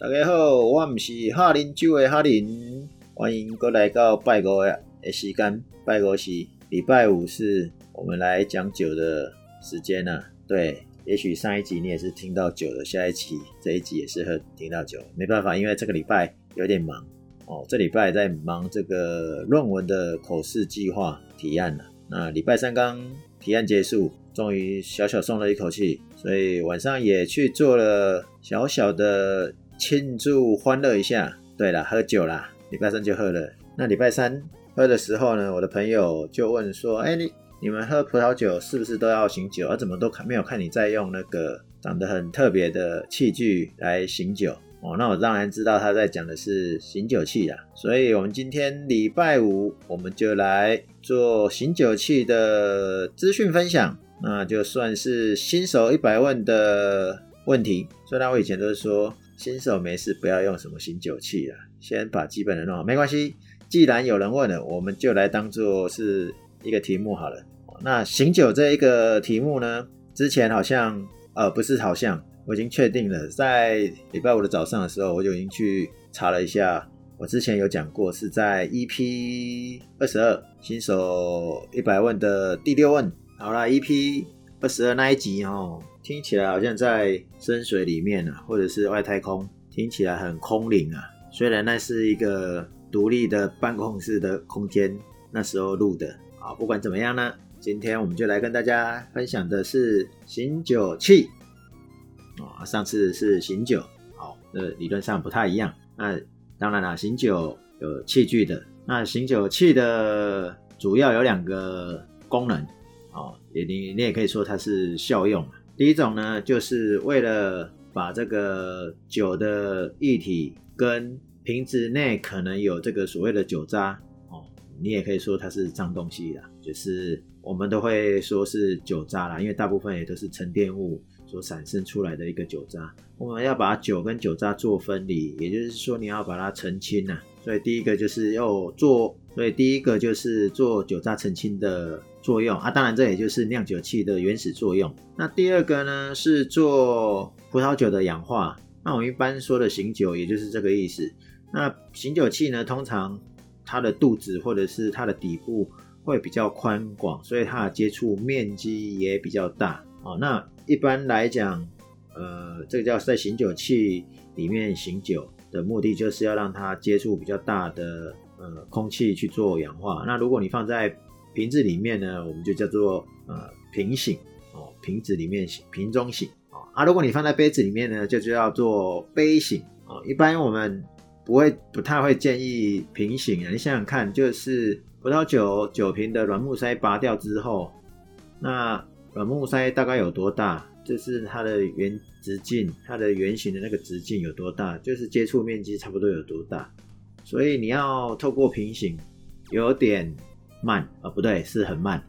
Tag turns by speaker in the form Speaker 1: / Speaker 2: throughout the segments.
Speaker 1: 大家好，我唔是哈林酒的哈林，欢迎过来到拜五的时间。拜五是礼拜五，是我们来讲酒的时间呢、对，也许上一集你也是听到酒的，下一期这一集也是会听到酒。没办法，因为这个礼拜有点忙哦，这礼拜在忙这个论文的口试计划提案了。那礼拜三刚提案结束，终于小小松了一口气，所以晚上也去做了小小的。庆祝欢乐一下，对了，喝酒啦，礼拜三就喝了。那礼拜三喝的时候呢，我的朋友就问说：“哎，你你们喝葡萄酒是不是都要醒酒？啊，怎么都看没有看你在用那个长得很特别的器具来醒酒？”哦，那我当然知道他在讲的是醒酒器啦。所以我们今天礼拜五，我们就来做醒酒器的资讯分享。那就算是新手一百问的问题。虽然我以前都是说。新手没事，不要用什么醒酒器了，先把基本的弄好，没关系。既然有人问了，我们就来当做是一个题目好了。那醒酒这一个题目呢，之前好像呃不是好像，我已经确定了，在礼拜五的早上的时候，我就已经去查了一下，我之前有讲过，是在 EP 二十二新手一百问的第六问。好啦，EP 二十二那一集哦。听起来好像在深水里面啊，或者是外太空，听起来很空灵啊。虽然那是一个独立的办公室的空间，那时候录的啊。不管怎么样呢，今天我们就来跟大家分享的是醒酒器啊。上次是醒酒，好，那理论上不太一样。那当然了，醒酒有器具的，那醒酒器的主要有两个功能哦，也你你也可以说它是效用。第一种呢，就是为了把这个酒的液体跟瓶子内可能有这个所谓的酒渣哦，你也可以说它是脏东西啦，就是我们都会说是酒渣啦，因为大部分也都是沉淀物所产生出来的一个酒渣。我们要把酒跟酒渣做分离，也就是说你要把它澄清呐。所以第一个就是要做，所以第一个就是做酒渣澄清的。作用啊，当然这也就是酿酒器的原始作用。那第二个呢，是做葡萄酒的氧化。那我们一般说的醒酒，也就是这个意思。那醒酒器呢，通常它的肚子或者是它的底部会比较宽广，所以它的接触面积也比较大。哦，那一般来讲，呃，这个叫在醒酒器里面醒酒的目的，就是要让它接触比较大的呃空气去做氧化。那如果你放在瓶子里面呢，我们就叫做呃瓶醒哦，瓶子里面醒，瓶中醒哦。啊，如果你放在杯子里面呢，就叫做杯醒哦。一般我们不会不太会建议瓶醒啊。你想想看，就是葡萄酒酒瓶的软木塞拔掉之后，那软木塞大概有多大？就是它的圆直径，它的圆形的那个直径有多大？就是接触面积差不多有多大？所以你要透过瓶醒，有点。慢啊、不对，是很慢。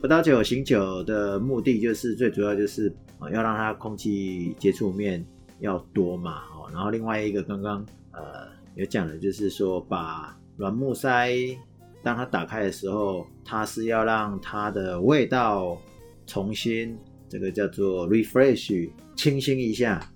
Speaker 1: 葡萄酒醒酒的目的就是最主要就是啊，要让它空气接触面要多嘛，哦，然后另外一个刚刚呃有讲的就是说，把软木塞当它打开的时候，它是要让它的味道重新这个叫做 refresh 清新一下，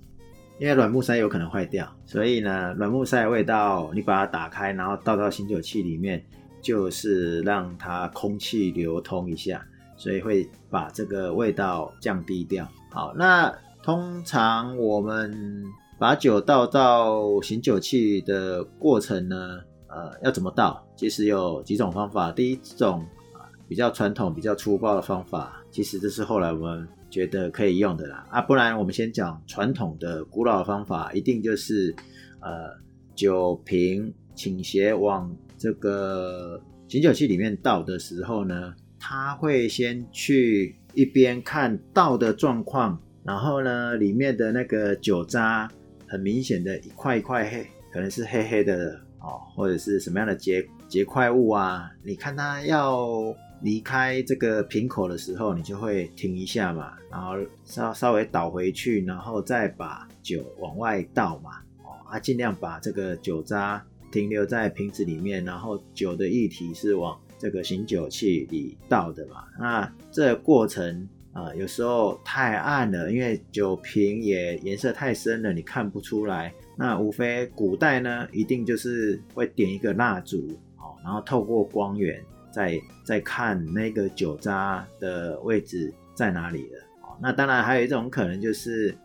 Speaker 1: 因为软木塞有可能坏掉，所以呢，软木塞的味道你把它打开，然后倒到醒酒器里面。就是让它空气流通一下，所以会把这个味道降低掉。好，那通常我们把酒倒到醒酒器的过程呢，呃，要怎么倒？其实有几种方法。第一种啊，比较传统、比较粗暴的方法，其实这是后来我们觉得可以用的啦。啊，不然我们先讲传统的、古老方法，一定就是呃，酒瓶倾斜往。这个醒酒器里面倒的时候呢，他会先去一边看倒的状况，然后呢，里面的那个酒渣很明显的一块一块黑，可能是黑黑的哦，或者是什么样的结结块物啊？你看它要离开这个瓶口的时候，你就会停一下嘛，然后稍稍微倒回去，然后再把酒往外倒嘛，哦啊，尽量把这个酒渣。停留在瓶子里面，然后酒的液体是往这个醒酒器里倒的嘛？那这过程啊、有时候太暗了，因为酒瓶也颜色太深了，你看不出来那无非古代呢，一定就是会点一个蜡烛，哦，然后透过光源再再看那个酒渣的位置在哪里了。哦，那当然还有一种可能就是，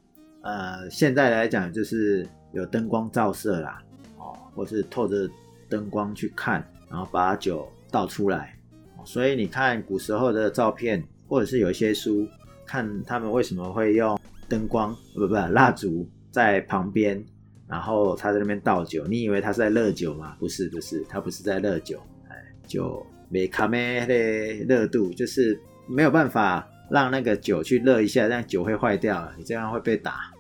Speaker 1: 呃，现在来讲就是有灯光照射啦，哦，或是透着灯光去看，然后把酒倒出来。所以你看古时候的照片，或者是有一些书，看他们为什么会用灯光，不不不，蜡烛在旁边，然后他在那边倒酒，你以为他是在热酒吗？不是不是，他不是在热酒，哎，就没卡没的热度，就是没有办法让那个酒去热一下，这样酒会坏掉，你这样会被打。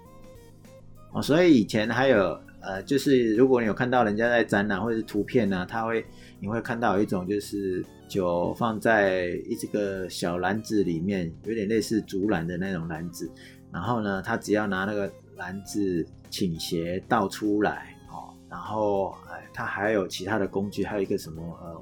Speaker 1: 哦，所以以前还有呃，就是如果你有看到人家在展览或者是图片呢，他会你会看到有一种就是。酒放在一这个小篮子里面，有点类似竹篮的那种篮子。然后呢，他只要拿那个篮子倾斜倒出来，哦，然后哎，他还有其他的工具，还有一个什么呃，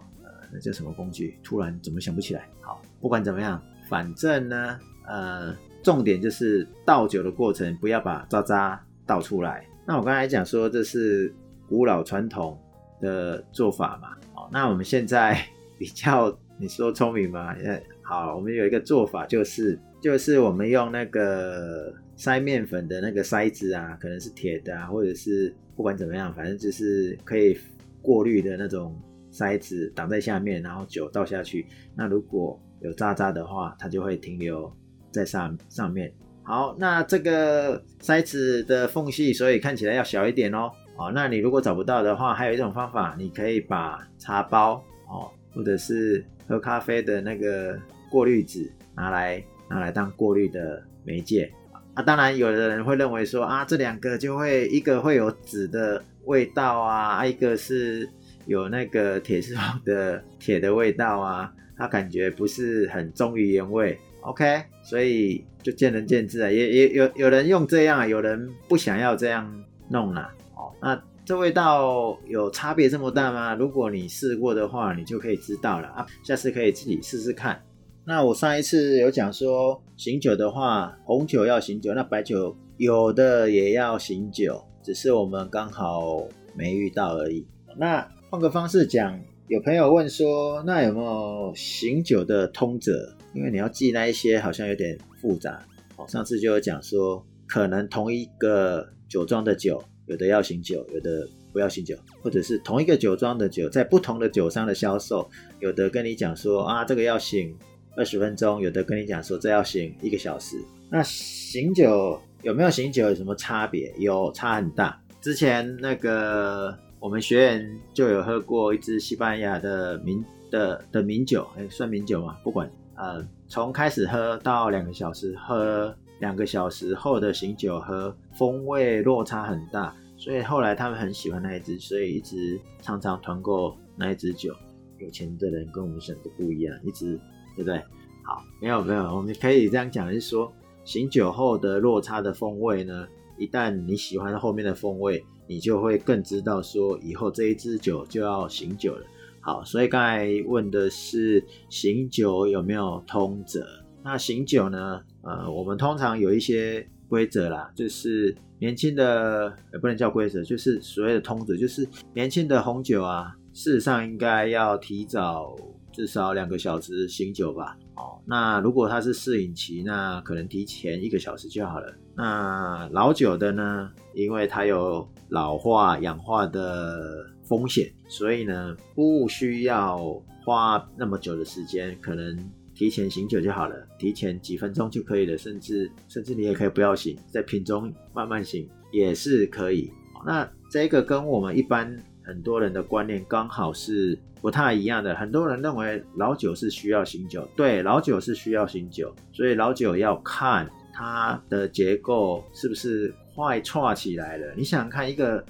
Speaker 1: 那叫什么工具？突然怎么想不起来？好，不管怎么样，反正呢，呃，重点就是倒酒的过程，不要把渣渣倒出来。那我刚才讲说这是古老传统的做法嘛，哦，那我们现在。比较你说聪明吗？好，我们有一个做法，就是就是我们用那个筛面粉的那个筛子啊，可能是铁的啊，或者是不管怎么样，反正就是可以过滤的那种塞子挡在下面，然后酒倒下去，那如果有渣渣的话，它就会停留在上上面。好，那这个塞子的缝隙，所以看起来要小一点哦。哦，那你如果找不到的话，还有一种方法，你可以把茶包哦。或者是喝咖啡的那个过滤纸拿来拿来当过滤的媒介啊，当然有的人会认为说啊，这两个就会一个会有纸的味道啊，一个是有那个铁丝网的铁的味道啊，他感觉不是很忠于原味。OK，所以就见仁见智啊，也也有有人用这样，有人不想要这样弄啦。哦，那。这味道有差别这么大吗？如果你试过的话，你就可以知道了啊。下次可以自己试试看。那我上一次有讲说，醒酒的话，红酒要醒酒，那白酒有的也要醒酒，只是我们刚好没遇到而已。那换个方式讲，有朋友问说，那有没有醒酒的通则？因为你要记那一些，好像有点复杂。哦，上次就有讲说，可能同一个酒庄的酒。有的要醒酒，有的不要醒酒，或者是同一个酒庄的酒，在不同的酒商的销售，有的跟你讲说啊，这个要醒二十分钟，有的跟你讲说这要醒一个小时。那醒酒有没有醒酒有什么差别？有差很大。之前那个我们学员就有喝过一支西班牙的名的的名酒，哎，算名酒嘛，不管，呃，从开始喝到两个小时喝。两个小时后的醒酒喝，风味落差很大，所以后来他们很喜欢那一支，所以一直常常团购那一支酒。有钱的人跟我们想的不一样，一直对不对？好，没有没有，我们可以这样讲，是说醒酒后的落差的风味呢，一旦你喜欢后面的风味，你就会更知道说以后这一支酒就要醒酒了。好，所以刚才问的是醒酒有没有通则？那醒酒呢？呃，我们通常有一些规则啦，就是年轻的也不能叫规则，就是所谓的通则，就是年轻的红酒啊，事实上应该要提早至少两个小时醒酒吧。哦，那如果它是适饮期，那可能提前一个小时就好了。那老酒的呢，因为它有老化、氧化的风险，所以呢，不需要花那么久的时间，可能。提前醒酒就好了，提前几分钟就可以了，甚至甚至你也可以不要醒，在瓶中慢慢醒也是可以。那这个跟我们一般很多人的观念刚好是不太一样的。很多人认为老酒是需要醒酒，对，老酒是需要醒酒，所以老酒要看它的结构是不是坏错起来了。你想想看，一个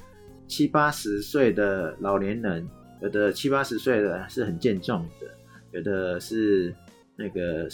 Speaker 1: 七八十岁的老年人，有的七八十岁的是很健壮的，有的是。那个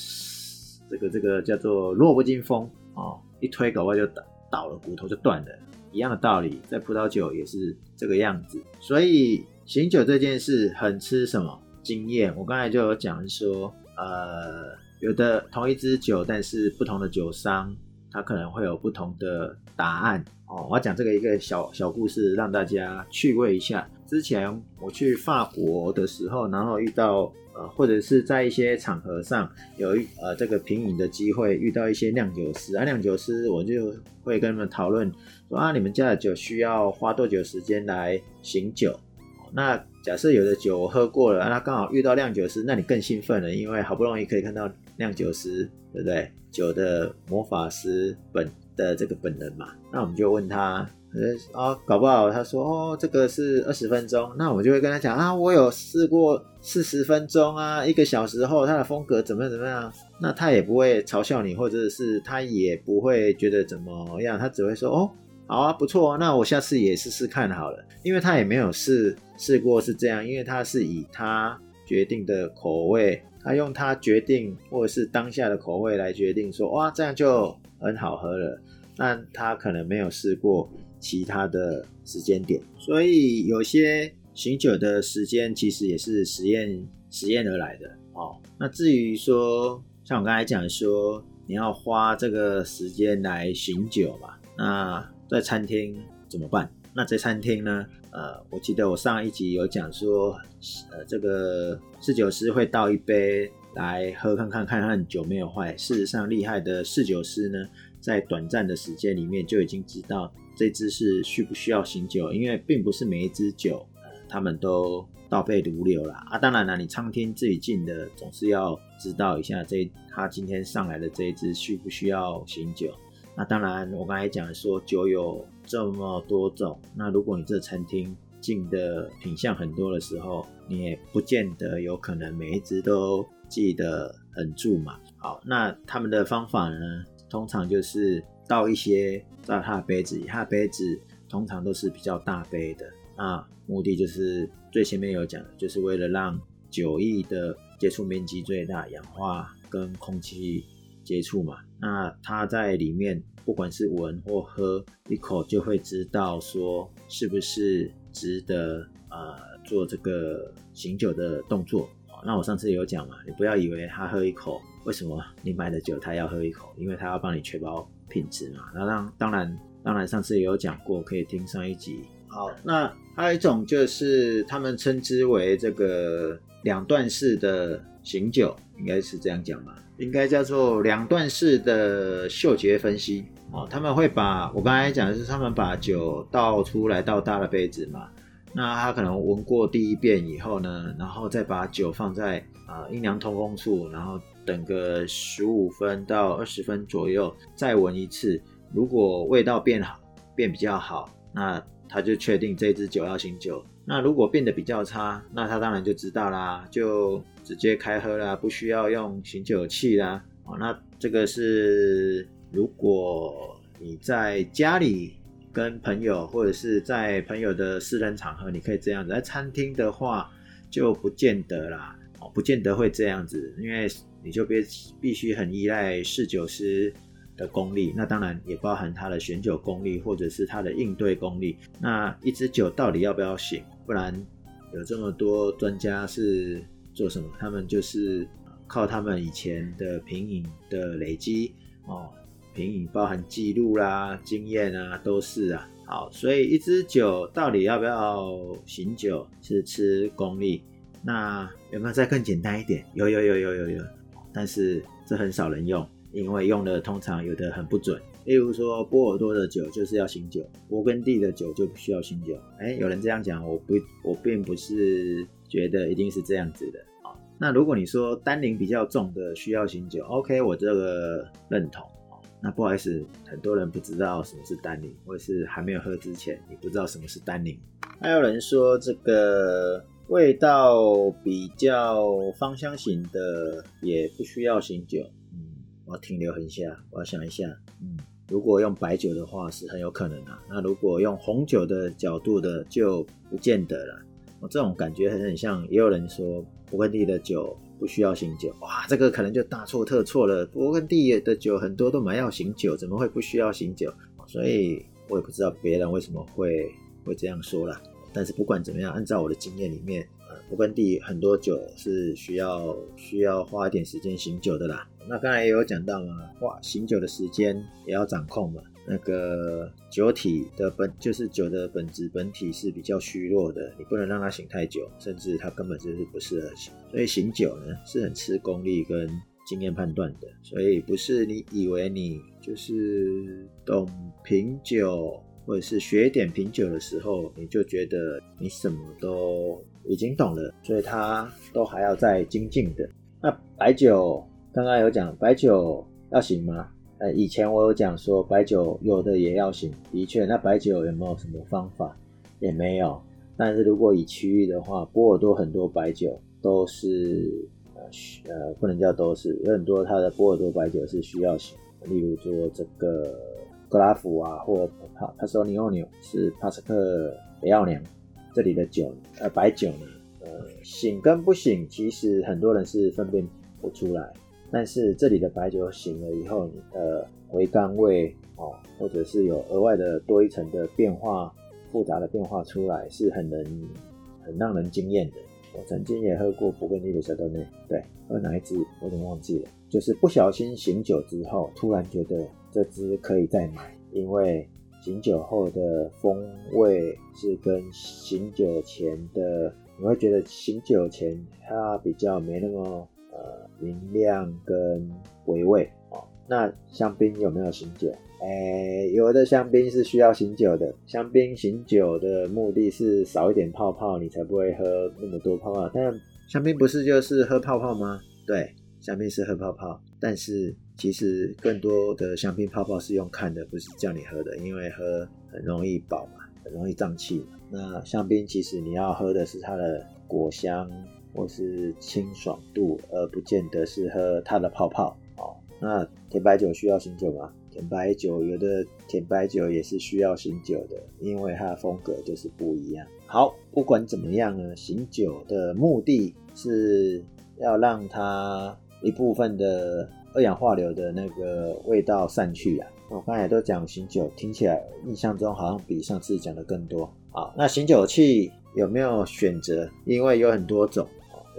Speaker 1: 这个这个叫做弱不禁风哦，一推搞不好就倒倒了，骨头就断了。一样的道理，在葡萄酒也是这个样子。所以醒酒这件事很吃什么经验？我刚才就有讲说，呃，有的同一支酒，但是不同的酒商他可能会有不同的答案哦。我要讲这个一个小小故事，让大家趣味一下。之前我去法国的时候，然后遇到呃，或者是在一些场合上有一呃这个品饮的机会，遇到一些酿酒师啊，酿酒师我就会跟他们讨论说啊，你们家的酒需要花多久时间来醒酒？那假设有的酒喝过了，那刚好遇到酿酒师，那你更兴奋了，因为好不容易可以看到酿酒师，对不对？酒的魔法师本的这个本人嘛，那我们就问他，呃，哦搞不好他说哦，这个是二十分钟，那我就会跟他讲啊，我有试过四十分钟啊，一个小时后他的风格怎么样怎么样，那他也不会嘲笑你，或者是他也不会觉得怎么样，他只会说哦。好啊，不错啊，那我下次也试试看好了，因为他也没有试试过是这样，因为他是以他决定的口味，他用他决定或者是当下的口味来决定说，哇，这样就很好喝了。但他可能没有试过其他的时间点，所以有些醒酒的时间其实也是实验实验而来的哦。那至于说，像我刚才讲说，你要花这个时间来醒酒嘛，那。在餐厅怎么办？那在餐厅呢？呃，我记得我上一集有讲说，呃，这个侍酒师会倒一杯来喝看看，看看酒没有坏。事实上，厉害的侍酒师呢，在短暂的时间里面就已经知道这支是需不需要醒酒，因为并不是每一支酒，呃，他们都倒背如流啦。啊。当然了，你餐厅自己进的，总是要知道一下这他今天上来的这一支需不需要醒酒。那当然，我刚才讲说酒有这么多种，那如果你这餐厅进的品项很多的时候，你也不见得有可能每一支都记得很住嘛。好，那他们的方法呢，通常就是倒一些在他的杯子里，他的杯子通常都是比较大杯的，那目的就是最前面有讲的，就是为了让酒液的接触面积最大，氧化跟空气接触嘛。那他在里面，不管是闻或喝一口，就会知道说是不是值得呃做这个醒酒的动作。那我上次有讲嘛，你不要以为他喝一口，为什么你买的酒他要喝一口？因为他要帮你确保品质嘛。那当当然当然上次也有讲过，可以听上一集。好，那还有一种就是他们称之为这个两段式的醒酒，应该是这样讲吧。应该叫做两段式的嗅觉分析哦，他们会把我刚才讲的是，他们把酒倒出来倒大的杯子嘛，那他可能闻过第一遍以后呢，然后再把酒放在啊阴凉通风处，然后等个十五分到二十分左右再闻一次，如果味道变好变比较好，那他就确定这支酒要醒酒。那如果变得比较差，那他当然就知道啦，就直接开喝啦，不需要用醒酒器啦。哦，那这个是如果你在家里跟朋友，或者是在朋友的私人场合，你可以这样子。在餐厅的话就不见得啦，哦，不见得会这样子，因为你就必必须很依赖侍酒师的功力，那当然也包含他的选酒功力，或者是他的应对功力。那一支酒到底要不要醒？不然有这么多专家是做什么？他们就是靠他们以前的品饮的累积哦，品饮包含记录啦、经验啊，都是啊。好，所以一支酒到底要不要醒酒，是吃功力。那有没有再更简单一点？有有有有有有，但是这很少人用。因为用的通常有的很不准，例如说波尔多的酒就是要醒酒，勃艮第的酒就不需要醒酒。哎，有人这样讲，我不，我并不是觉得一定是这样子的啊。那如果你说单宁比较重的需要醒酒，OK，我这个认同。那不好意思，很多人不知道什么是单宁，或者是还没有喝之前，你不知道什么是单宁。还有人说这个味道比较芳香型的也不需要醒酒。我要停留一下，我要想一下，嗯，如果用白酒的话是很有可能啊，那如果用红酒的角度的就不见得了。我这种感觉很很像，也有人说勃艮第的酒不需要醒酒，哇，这个可能就大错特错了。勃艮第的酒很多都蛮要醒酒，怎么会不需要醒酒？所以我也不知道别人为什么会会这样说啦。但是不管怎么样，按照我的经验里面，勃艮第很多酒是需要需要花一点时间醒酒的啦。那刚才也有讲到嘛，哇，醒酒的时间也要掌控嘛。那个酒体的本就是酒的本质本体是比较虚弱的，你不能让它醒太久，甚至它根本就是不适合醒。所以醒酒呢是很吃功力跟经验判断的，所以不是你以为你就是懂品酒或者是学点品酒的时候，你就觉得你什么都已经懂了，所以它都还要再精进的。那白酒刚刚有讲白酒要醒吗？呃，以前我有讲说白酒有的也要醒，的确，那白酒有没有什么方法？也没有。但是如果以区域的话，波尔多很多白酒都是呃呃不能叫都是，有很多它的波尔多白酒是需要醒，例如说这个格拉夫啊，或帕帕索尼奥纽是帕斯克北奥娘这里的酒，呃白酒呢，呃醒跟不醒，其实很多人是分辨不出来。但是这里的白酒醒了以后，你的回甘味哦，或者是有额外的多一层的变化，复杂的变化出来，是很能很让人惊艳的。我曾经也喝过勃艮第的小豆内，对，喝哪一支我怎么忘记了，就是不小心醒酒之后，突然觉得这支可以再买，因为醒酒后的风味是跟醒酒前的，你会觉得醒酒前它比较没那么。呃，明亮跟回味哦。那香槟有没有醒酒？哎、有的香槟是需要醒酒的。香槟醒酒的目的是少一点泡泡，你才不会喝那么多泡泡。但香槟不是就是喝泡泡吗？对，香槟是喝泡泡。但是其实更多的香槟泡泡是用看的，不是叫你喝的，因为喝很容易饱嘛，很容易胀气。那香槟其实你要喝的是它的果香。或是清爽度，而不见得是喝它的泡泡哦。那甜白酒需要醒酒吗？甜白酒有的甜白酒也是需要醒酒的，因为它的风格就是不一样。好，不管怎么样呢，醒酒的目的是要让它一部分的二氧化硫的那个味道散去啊。我刚才都讲醒酒，听起来印象中好像比上次讲的更多啊。那醒酒器有没有选择？因为有很多种。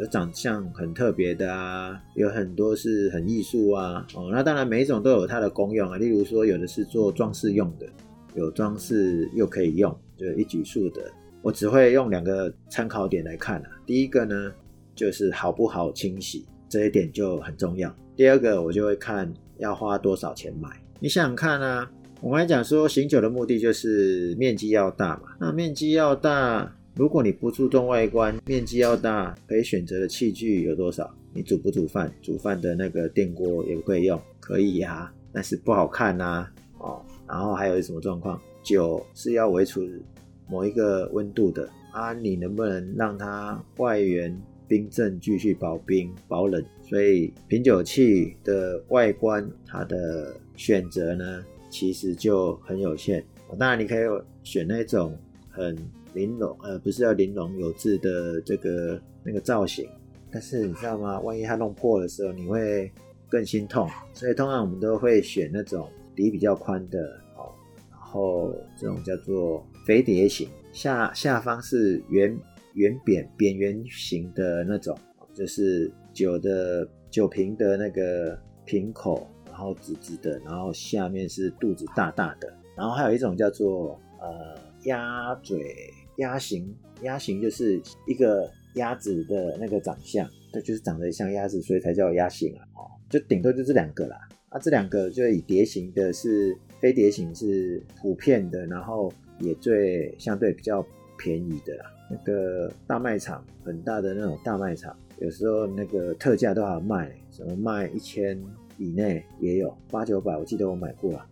Speaker 1: 有长相很特别的啊，有很多是很艺术啊，哦，那当然每一种都有它的功用啊。例如说，有的是做装饰用的，有装饰又可以用，就一举数得。我只会用两个参考点来看啊。第一个呢，就是好不好清洗，这一点就很重要。第二个，我就会看要花多少钱买。你想想看啊，我刚才讲说醒酒的目的就是面积要大嘛，那面积要大。如果你不注重外观，面积要大，可以选择的器具有多少？你煮不煮饭？煮饭的那个电锅也不可以用，可以呀、啊，但是不好看呐、啊，哦。然后还有什么状况？酒是要维持某一个温度的啊，你能不能让它外缘冰镇，继续保冰保冷？所以品酒器的外观，它的选择呢，其实就很有限。当然你可以选那种很。玲珑，呃，不是要玲珑有致的这个那个造型，但是你知道吗？万一它弄破的时候，你会更心痛。所以通常我们都会选那种底比较宽的，哦，然后这种叫做飞碟型，下下方是圆圆扁扁圆形的那种，就是酒的酒瓶的那个瓶口，然后直直的，然后下面是肚子大大的，然后还有一种叫做呃鸭嘴。鸭形，鸭形就是一个鸭子的那个长相，它就是长得像鸭子，所以才叫鸭形啊。哦，就顶多就这两个啦。啊，这两个就以碟形的是飞碟形是普遍的，然后也最相对比较便宜的啦。那个大卖场很大的那种大卖场，有时候那个特价都好卖，什么卖一千以内也有，八九百，我记得我买过了。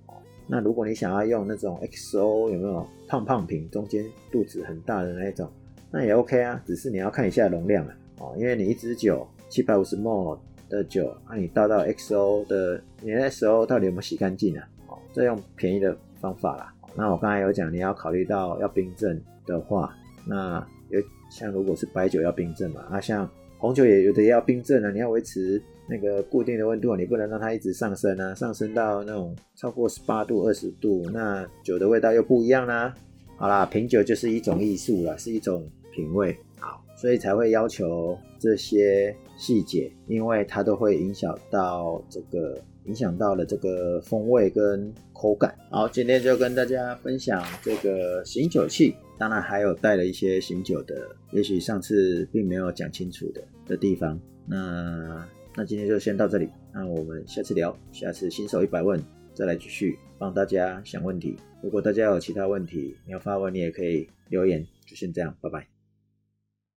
Speaker 1: 那如果你想要用那种 XO 有没有胖胖瓶，中间肚子很大的那一种，那也 OK 啊，只是你要看一下容量啊，哦，因为你一支酒七百五十 ml 的酒，那你倒到 XO 的，你的 XO 到底有没有洗干净啊？哦，这用便宜的方法啦。那我刚才有讲，你要考虑到要冰镇的话，那有像如果是白酒要冰镇嘛，那像红酒也有的要冰镇啊，你要维持。那个固定的温度，你不能让它一直上升啊，上升到那种超过十八度、二十度，那酒的味道又不一样啦。好啦，品酒就是一种艺术啦，是一种品味。好，所以才会要求这些细节，因为它都会影响到这个，影响到了这个风味跟口感。好，今天就跟大家分享这个醒酒器，当然还有带了一些醒酒的，也许上次并没有讲清楚的的地方。那那今天就先到这里，那我们下次聊，下次新手一百问再来继续帮大家想问题。如果大家有其他问题你要发问，你也可以留言。就先这样，拜拜。